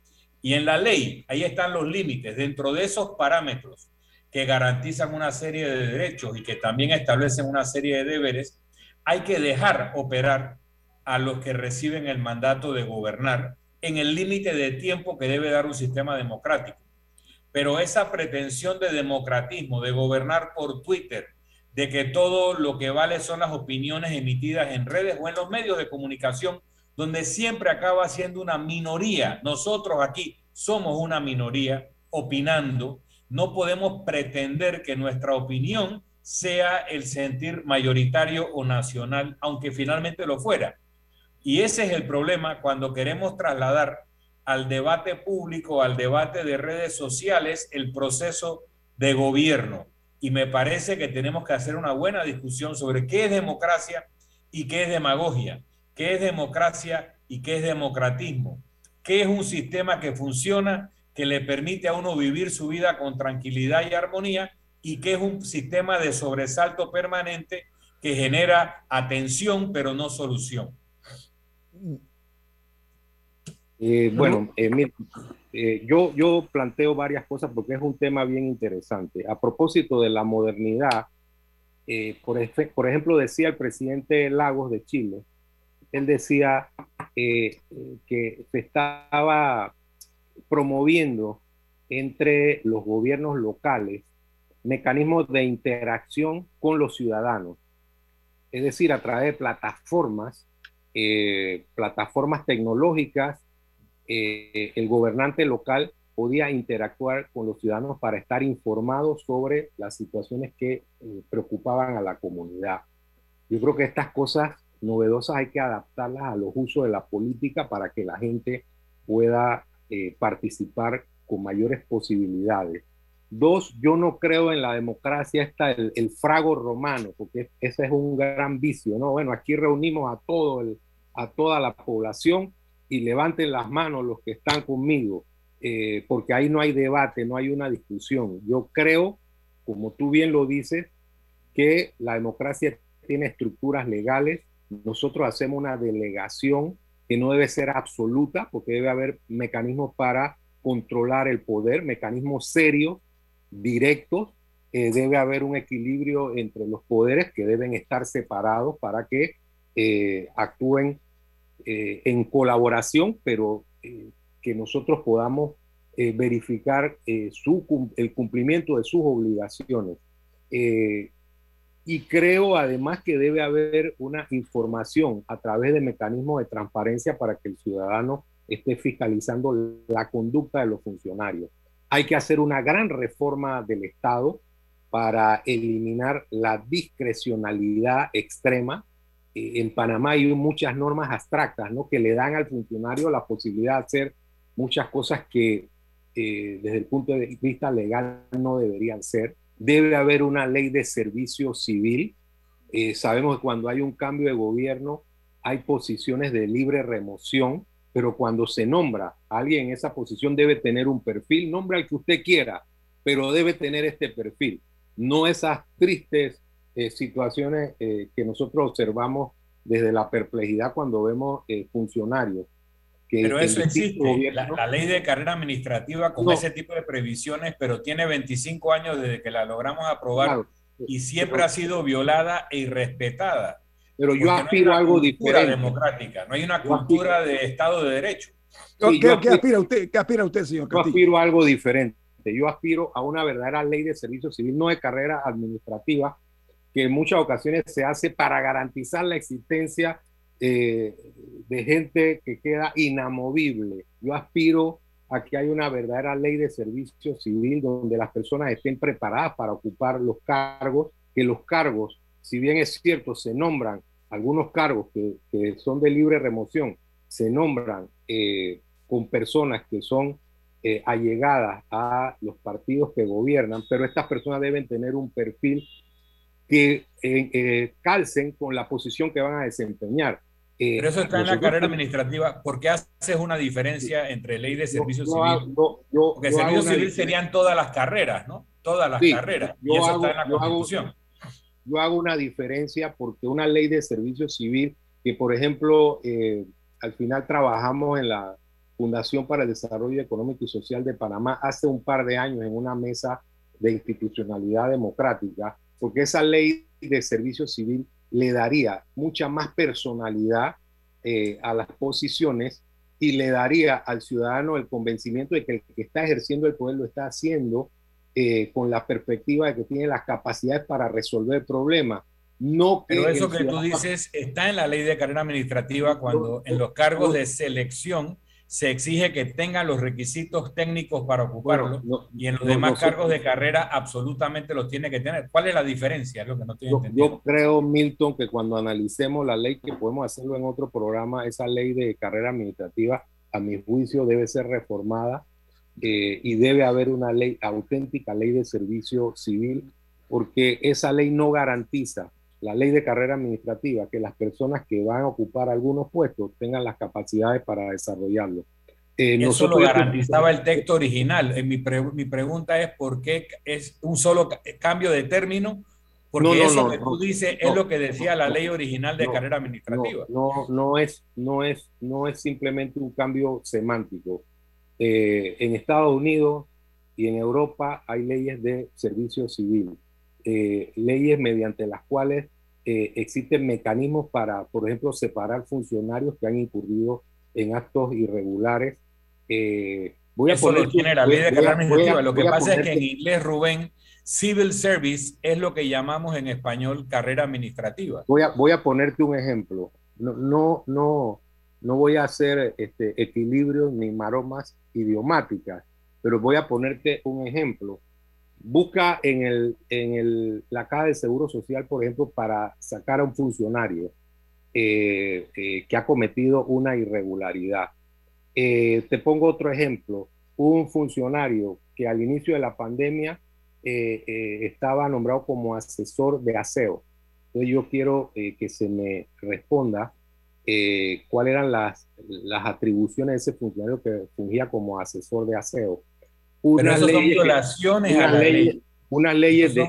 y en la ley. Ahí están los límites. Dentro de esos parámetros que garantizan una serie de derechos y que también establecen una serie de deberes, hay que dejar operar a los que reciben el mandato de gobernar en el límite de tiempo que debe dar un sistema democrático. Pero esa pretensión de democratismo, de gobernar por Twitter, de que todo lo que vale son las opiniones emitidas en redes o en los medios de comunicación, donde siempre acaba siendo una minoría. Nosotros aquí somos una minoría opinando. No podemos pretender que nuestra opinión sea el sentir mayoritario o nacional, aunque finalmente lo fuera. Y ese es el problema cuando queremos trasladar al debate público, al debate de redes sociales, el proceso de gobierno. Y me parece que tenemos que hacer una buena discusión sobre qué es democracia y qué es demagogia, qué es democracia y qué es democratismo, qué es un sistema que funciona, que le permite a uno vivir su vida con tranquilidad y armonía y qué es un sistema de sobresalto permanente que genera atención pero no solución. Eh, bueno, eh, eh, yo, yo planteo varias cosas porque es un tema bien interesante. A propósito de la modernidad, por, por, ejemplo, decía el presidente Lagos de Chile, él decía que se estaba promoviendo entre los gobiernos locales mecanismos de interacción con los ciudadanos, es decir, a través de plataformas plataformas tecnológicas, eh, el gobernante local podía interactuar con los ciudadanos para estar informados sobre las situaciones que eh, preocupaban a la comunidad. Yo creo que estas cosas novedosas hay que adaptarlas a los usos de la política para que la gente pueda participar con mayores posibilidades. Dos, yo no creo en la democracia, está el, el, frago romano, porque ese es un gran vicio, ¿no? Bueno, aquí reunimos a todo el, a toda la población y levanten las manos los que están conmigo, eh, porque ahí no hay debate, no hay una discusión. Yo creo, como tú bien lo dices, que la democracia tiene estructuras legales. Nosotros hacemos una delegación que no debe ser absoluta, porque debe haber mecanismos para controlar el poder, mecanismos serios, directos. Eh, debe haber un equilibrio entre los poderes que deben estar separados para que eh, actúen eh, en colaboración, pero eh, que nosotros podamos eh, verificar el cumplimiento de sus obligaciones. y creo además que debe haber una información a través de mecanismos de transparencia para que el ciudadano esté fiscalizando la conducta de los funcionarios. Hay que hacer una gran reforma del Estado para eliminar la discrecionalidad extrema en Panamá hay muchas normas abstractas, ¿no? Que le dan al funcionario la posibilidad de hacer muchas cosas que eh, desde el punto de vista legal no deberían ser. Debe haber una ley de servicio civil. Eh, sabemos que cuando hay un cambio de gobierno hay posiciones de libre remoción, pero cuando se nombra a alguien en esa posición debe tener un perfil, nombre al que usted quiera, pero debe tener este perfil. No esas tristes eh, situaciones eh, que nosotros observamos desde la perplejidad cuando vemos eh, funcionarios. Que pero eso existe, la, ley de carrera administrativa con ese tipo de previsiones, pero tiene 25 años desde que la logramos aprobar y siempre ha sido violada e irrespetada. Pero yo aspiro a algo diferente. democrática, no hay una cultura de Estado de Derecho. ¿Qué, aspira usted, ¿Qué aspira usted, señor Yo aspiro a algo diferente. yo aspiro a una verdadera ley de servicio civil, no de carrera administrativa, que en muchas ocasiones se hace para garantizar la existencia eh, de gente que queda inamovible. Yo aspiro a que haya una verdadera ley de servicio civil donde las personas estén preparadas para ocupar los cargos, que los cargos, si bien es cierto, se nombran algunos cargos que, que son de libre remoción, se nombran eh, con personas que son eh, allegadas a los partidos que gobiernan, pero estas personas deben tener un perfil que eh, calcen con la posición que van a desempeñar. pero eso está en la carrera administrativa. ¿Por qué haces una diferencia entre ley de servicio civil? Porque servicio civil serían todas las carreras, ¿no? Todas las carreras. y eso está en la Constitución. yo hago una diferencia porque una ley de servicio civil que, por ejemplo, al final trabajamos en la Fundación para el Desarrollo Económico y Social de Panamá hace un par de años en una mesa de institucionalidad democrática, porque esa ley de servicio civil le daría mucha más personalidad eh, a las posiciones y le daría al ciudadano el convencimiento de que el que está ejerciendo el poder lo está haciendo eh, con la perspectiva de que tiene las capacidades para resolver problemas. No Pero eso que tú dices está en la ley de carrera administrativa cuando en los cargos de selección se exige que tengan los requisitos técnicos para ocuparlo y en los demás cargos de carrera absolutamente los tiene que tener. ¿Cuál es la diferencia? Es lo que no estoy yo, creo, Milton, que cuando analicemos la ley, que podemos hacerlo en otro programa, esa ley de carrera administrativa, a mi juicio, debe ser reformada eh, y debe haber una ley auténtica, ley de servicio civil, porque esa ley no garantiza la ley de carrera administrativa, que las personas que van a ocupar algunos puestos tengan las capacidades para desarrollarlo. Eh, Eso lo garantizaba el texto original. Eh, mi, mi, pregunta es por qué es un solo cambio de término, porque eso que tú dices es lo que decía la ley original de carrera administrativa. No, no, es, no, es, no es simplemente un cambio semántico. Eh, en Estados Unidos y en Europa hay leyes de servicio civil, leyes mediante las cuales eh, existen mecanismos para, por ejemplo, separar funcionarios que han incurrido en actos irregulares. Eh, voy a Eso poner, lo tiene la ley de carrera administrativa. Lo que pasa es que en inglés, Rubén, civil service es lo que llamamos en español carrera administrativa. Voy a, voy a ponerte un ejemplo. No, no, no, no voy a hacer este, equilibrios ni maromas idiomáticas, pero voy a ponerte un ejemplo busca en, el, en el, la caja de seguro social, por ejemplo, para sacar a un funcionario eh, eh, que ha cometido una irregularidad. Eh, te pongo otro ejemplo, un funcionario que al inicio de la pandemia estaba nombrado como asesor de aseo. Entonces yo quiero que se me responda cuáles eran las, las atribuciones de ese funcionario que fungía como asesor de aseo una ley, violaciones una ley, Una ley, de,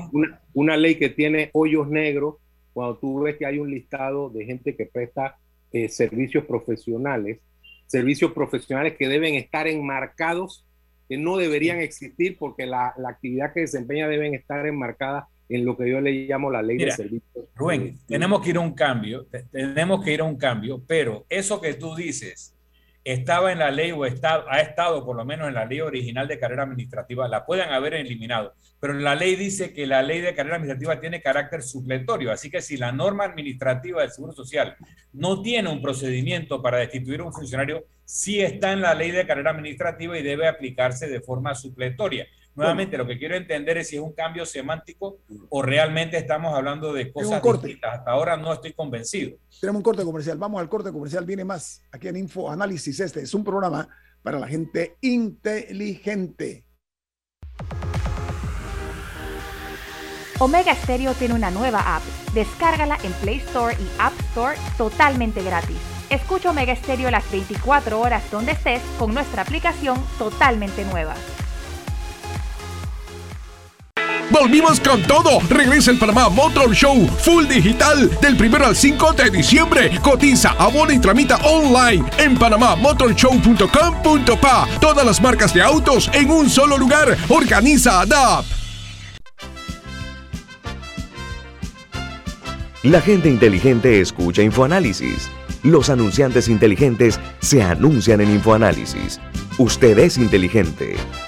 una, ley que tiene hoyos negros. Cuando tú ves que hay un listado de gente que presta eh, servicios profesionales, servicios profesionales que deben estar enmarcados, que no deberían existir porque la, la actividad que desempeña deben estar enmarcadas en lo que yo le llamo la ley de servicios. Rubén, tenemos que ir a un cambio, tenemos que ir a un cambio, pero eso que tú dices estaba en la ley o está, ha estado por lo menos en la ley original de carrera administrativa, la pueden haber eliminado, pero la ley dice que la ley de carrera administrativa tiene carácter supletorio, así que si la norma administrativa del Seguro Social no tiene un procedimiento para destituir a un funcionario, sí está en la ley de carrera administrativa y debe aplicarse de forma supletoria. Nuevamente, lo que quiero entender es si es un cambio semántico o realmente estamos hablando de cosas distintas. Hasta ahora no estoy convencido. Tenemos un corte comercial. Vamos al corte comercial. Viene más aquí en Info Análisis. Este es un programa para la gente inteligente. Omega Stereo tiene una nueva app. Descárgala en Play Store y App Store totalmente gratis. Escucha Omega Stereo las 24 horas donde estés con nuestra aplicación totalmente nueva. Volvimos con todo. Regresa el Panamá Motor Show Full Digital del 1 al 5 de diciembre. Cotiza, abona y tramita online en panamamotorshow.com.pa. Todas las marcas de autos en un solo lugar. Organiza ADAP. La gente inteligente escucha InfoAnálisis. Los anunciantes inteligentes se anuncian en InfoAnálisis. Usted es inteligente.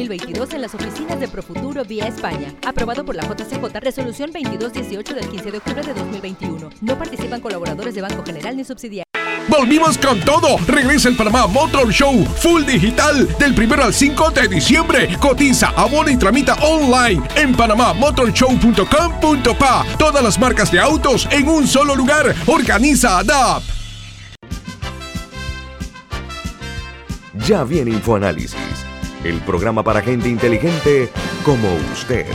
2022 en las oficinas de Profuturo vía España. Aprobado por la JCJ, resolución 2218 del 15 de octubre de 2021. No participan colaboradores de Banco General ni subsidiarios. ¡Volvimos con todo! Regresa el Panamá Motor Show Full Digital del 1 al 5 de diciembre. Cotiza, abona y tramita online en panamamotorshow.com.pa. Todas las marcas de autos en un solo lugar. Organiza ADAP. Ya viene InfoAnálisis el programa para gente inteligente como usted.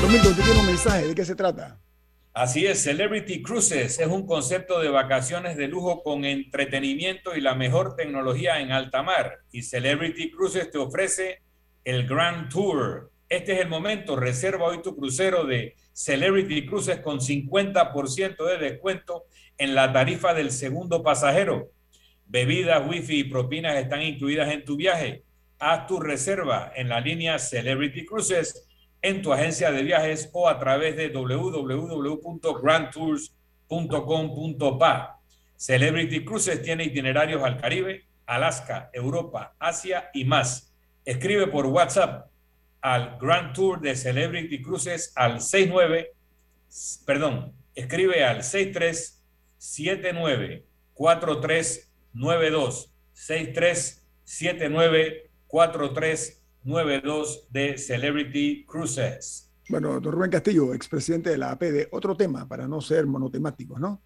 Domingo, ¿tú tienes un mensaje? ¿De qué se trata? Así es, Celebrity Cruises es un concepto de vacaciones de lujo con entretenimiento y la mejor tecnología en alta mar. Y Celebrity Cruises te ofrece el Grand Tour, este es el momento. Reserva hoy tu crucero de Celebrity Cruises con 50% de descuento en la tarifa del segundo pasajero. Bebidas, wifi y propinas están incluidas en tu viaje. Haz tu reserva en la línea Celebrity Cruises en tu agencia de viajes o a través de www.grandtours.com.pa. Celebrity Cruises tiene itinerarios al Caribe, Alaska, Europa, Asia y más. Escribe por WhatsApp al Grand Tour de Celebrity Cruises al 69, perdón, escribe al 6379 4392 6379 4392 de Celebrity Cruises. Bueno, doctor Rubén Castillo, expresidente de la APD, otro tema para no ser monotemáticos, ¿no?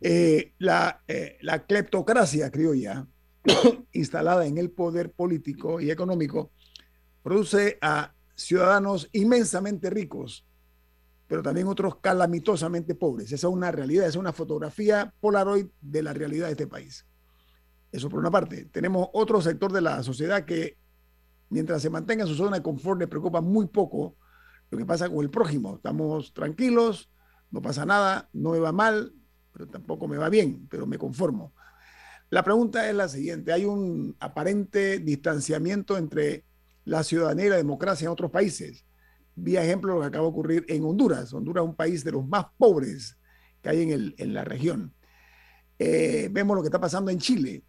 Eh, la, eh, la cleptocracia criolla <coughs> instalada en el poder político y económico produce a ciudadanos inmensamente ricos, pero también otros calamitosamente pobres. Esa es una realidad, esa es una fotografía polaroid de la realidad de este país. Eso por una parte. Tenemos otro sector de la sociedad que, mientras se mantenga en su zona de confort, le preocupa muy poco lo que pasa con el prójimo. Estamos tranquilos, no pasa nada, no me va mal, pero tampoco me va bien, pero me conformo. La pregunta es la siguiente. Hay un aparente distanciamiento entre la ciudadanía y la democracia en otros países. Vía ejemplo lo que acaba de ocurrir en Honduras. Honduras es un país de los más pobres que hay en, el, en la región. Eh, vemos lo que está pasando en Chile.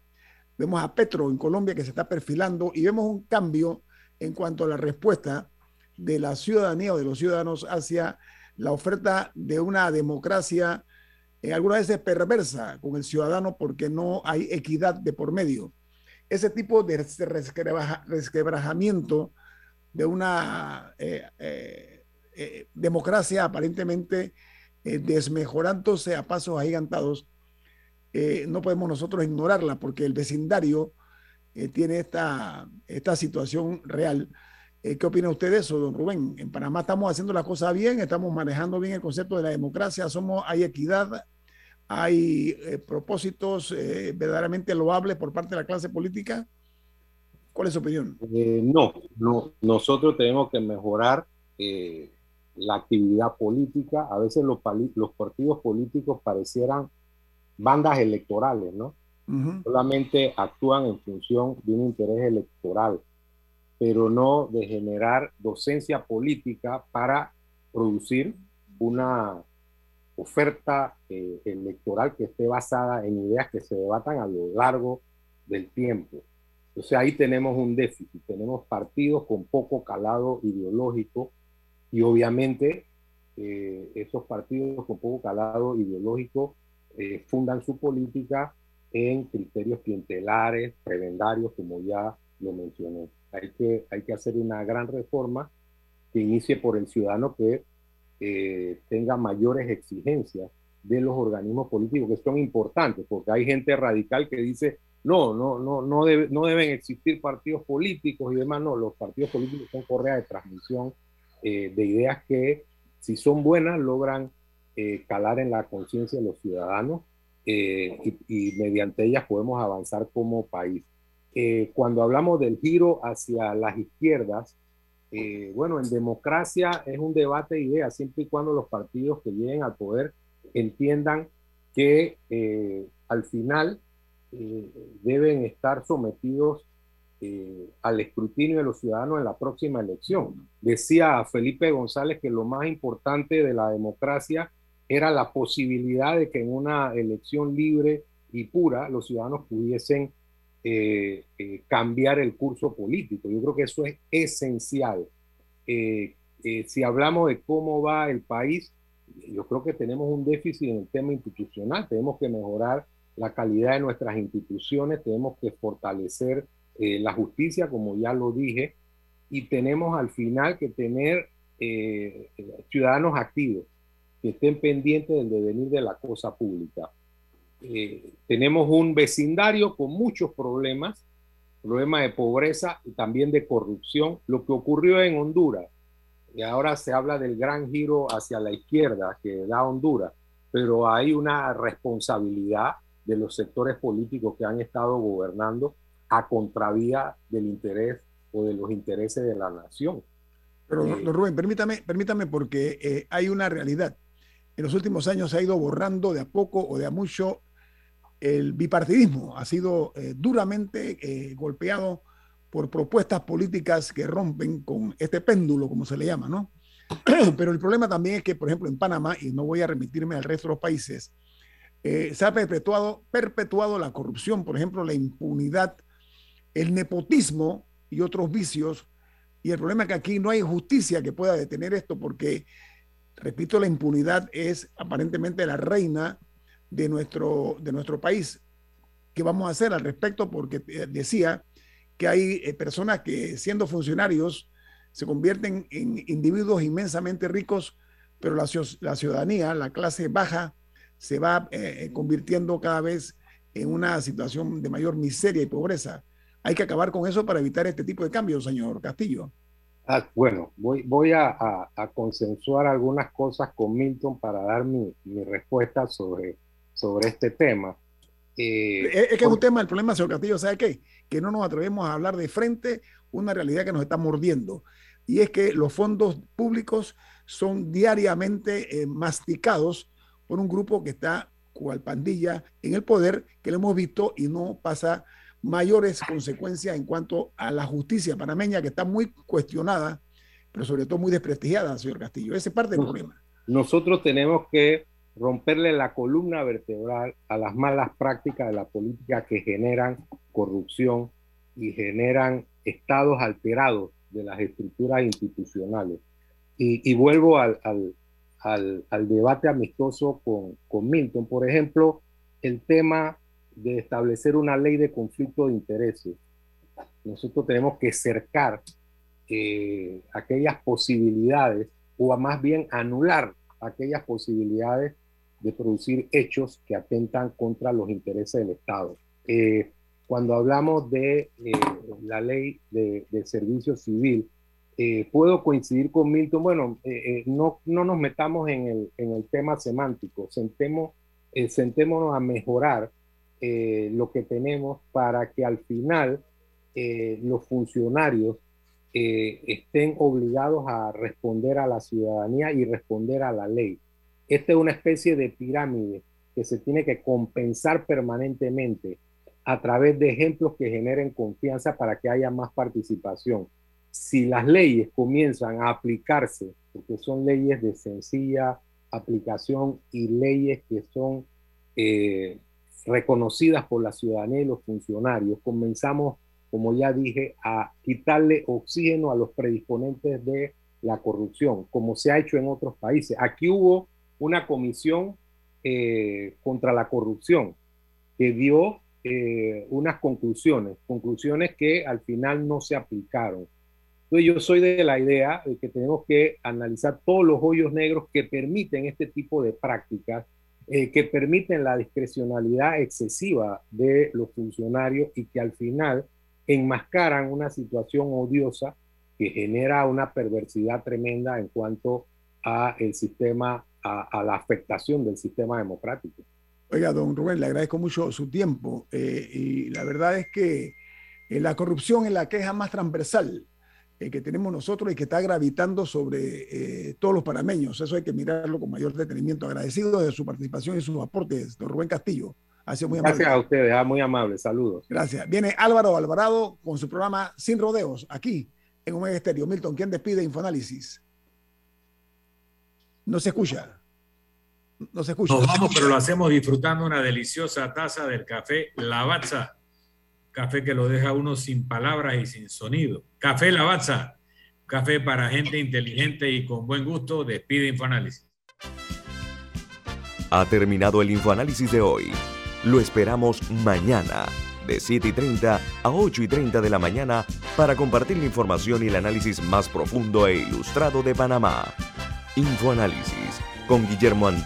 Vemos a Petro en Colombia que se está perfilando y vemos un cambio en cuanto a la respuesta de la ciudadanía o de los ciudadanos hacia la oferta de una democracia en algunas veces perversa con el ciudadano porque no hay equidad de por medio ese tipo de resquebrajamiento de una eh, eh, eh, democracia aparentemente desmejorándose a pasos agigantados, no podemos nosotros ignorarla porque el vecindario eh, tiene esta, esta situación real. Eh, ¿Qué opina usted de eso, don Rubén? En Panamá estamos haciendo las cosas bien, estamos manejando bien el concepto de la democracia, somos, hay equidad, hay propósitos verdaderamente loables por parte de la clase política. ¿Cuál es su opinión? no, no, nosotros tenemos que mejorar la actividad política. A veces los, los partidos políticos parecieran bandas electorales, ¿no? Solamente actúan en función de un interés electoral, pero no de generar docencia política para producir una oferta eh, electoral que esté basada en ideas que se debatan a lo largo del tiempo. Entonces ahí tenemos un déficit, tenemos partidos con poco calado ideológico y obviamente eh, esos partidos con poco calado ideológico eh, fundan su política en criterios clientelares, prebendarios, como ya lo mencioné. Hay que, hay que hacer una gran reforma que inicie por el ciudadano que eh, tenga mayores exigencias de los organismos políticos, que son importantes, porque hay gente radical que dice, no, no, no, no, no deben existir partidos políticos y demás, no, los partidos políticos son correa de transmisión eh, de ideas que, si son buenas, logran eh, calar en la conciencia de los ciudadanos eh, y, mediante ellas podemos avanzar como país. cuando hablamos del giro hacia las izquierdas, bueno, en democracia es un debate de ideas, siempre y cuando los partidos que lleguen al poder entiendan que al final deben estar sometidos eh, al escrutinio de los ciudadanos en la próxima elección. Decía Felipe González que lo más importante de la democracia era la posibilidad de que en una elección libre y pura los ciudadanos pudiesen eh, eh, cambiar el curso político. Yo creo que eso es esencial. si hablamos de cómo va el país, yo creo que tenemos un déficit en el tema institucional. Tenemos que mejorar la calidad de nuestras instituciones, tenemos que fortalecer eh, la justicia, como ya lo dije, y tenemos al final que tener eh, ciudadanos activos que estén pendientes del devenir de la cosa pública. Eh, tenemos un vecindario con muchos problemas, problemas de pobreza y también de corrupción. Lo que ocurrió en Honduras, y ahora se habla del gran giro hacia la izquierda que da Honduras, pero hay una responsabilidad de los sectores políticos que han estado gobernando a contravía del interés o de los intereses de la nación. Pero, eh, Rubén, permítame, permítame porque eh, hay una realidad. En los últimos años se ha ido borrando de a poco o de a mucho el bipartidismo. Ha sido eh, duramente golpeado por propuestas políticas que rompen con este péndulo, como se le llama, ¿no? <clears throat> Pero el problema también es que, por ejemplo, en Panamá, y no voy a remitirme al resto de los países, se ha perpetuado, perpetuado la corrupción, por ejemplo, la impunidad el nepotismo y otros vicios. Y el problema es que aquí no hay justicia que pueda detener esto porque, repito, la impunidad es aparentemente la reina de nuestro, de nuestro país. ¿Qué vamos a hacer al respecto? Porque eh, decía que hay eh, personas que siendo funcionarios se convierten en individuos inmensamente ricos, pero la, ciudadanía, la clase baja, se va eh, convirtiendo cada vez en una situación de mayor miseria y pobreza. Hay que acabar con eso para evitar este tipo de cambios, señor Castillo. Ah, bueno, voy, voy a, consensuar algunas cosas con Milton para dar mi, respuesta sobre, sobre este tema. Eh, es, que es un tema, el problema, señor Castillo, ¿sabe qué? Que no nos atrevemos a hablar de frente una realidad que nos está mordiendo. Y es que los fondos públicos son diariamente eh, masticados por un grupo que está cual pandilla en el poder, que lo hemos visto y no pasa mayores consecuencias en cuanto a la justicia panameña, que está muy cuestionada, pero sobre todo muy desprestigiada, señor Castillo. Ese es parte del problema. Nosotros tenemos que romperle la columna vertebral a las malas prácticas de la política que generan corrupción y generan estados alterados de las estructuras institucionales. Y, vuelvo al, al, debate amistoso con, con Milton. Por ejemplo, el tema de establecer una ley de conflicto de intereses, nosotros tenemos que cercar eh, aquellas posibilidades o más bien anular aquellas posibilidades de producir hechos que atentan contra los intereses del Estado. Eh, cuando hablamos de eh, la ley de, servicio civil, eh, puedo coincidir con Milton. Bueno, no, no nos metamos en el, en el tema semántico, sentemos, sentémonos a mejorar lo que tenemos para que al final los funcionarios estén obligados a responder a la ciudadanía y responder a la ley. Esta es una especie de pirámide que se tiene que compensar permanentemente a través de ejemplos que generen confianza para que haya más participación. Si las leyes comienzan a aplicarse, porque son leyes de sencilla aplicación y leyes que son eh, reconocidas por la ciudadanía y los funcionarios, comenzamos, como ya dije, a quitarle oxígeno a los predisponentes de la corrupción, como se ha hecho en otros países. Aquí hubo una comisión eh, contra la corrupción que dio eh, unas conclusiones, conclusiones que al final no se aplicaron. Entonces yo soy de la idea de que tenemos que analizar todos los hoyos negros que permiten este tipo de prácticas, eh, que permiten la discrecionalidad excesiva de los funcionarios y que al final enmascaran una situación odiosa que genera una perversidad tremenda en cuanto a el sistema a, la afectación del sistema democrático. Oiga, don Rubén, le agradezco mucho su tiempo eh, y la verdad es que eh, la corrupción es la queja más transversal eh, que tenemos nosotros y que está gravitando sobre todos los panameños. Eso hay que mirarlo con mayor detenimiento. Agradecido de su participación y sus aportes, don Rubén Castillo. muy Gracias a ustedes, ah, muy amable. Saludos. Gracias. Viene Álvaro Alvarado con su programa Sin Rodeos, aquí en Omega Estéreo. Milton, ¿quién despide Infoanálisis? No se escucha. Escucha. Nos vamos, pero lo hacemos disfrutando una deliciosa taza del café Lavazza. Café que lo deja uno sin palabras y sin sonido. Café Lavazza. Café para gente inteligente y con buen gusto. Despide Infoanálisis. Ha terminado el Infoanálisis de hoy. Lo esperamos mañana de 7 y 30 a 8 y 30 de la mañana para compartir la información y el análisis más profundo e ilustrado de Panamá. Infoanálisis con Guillermo Antonio.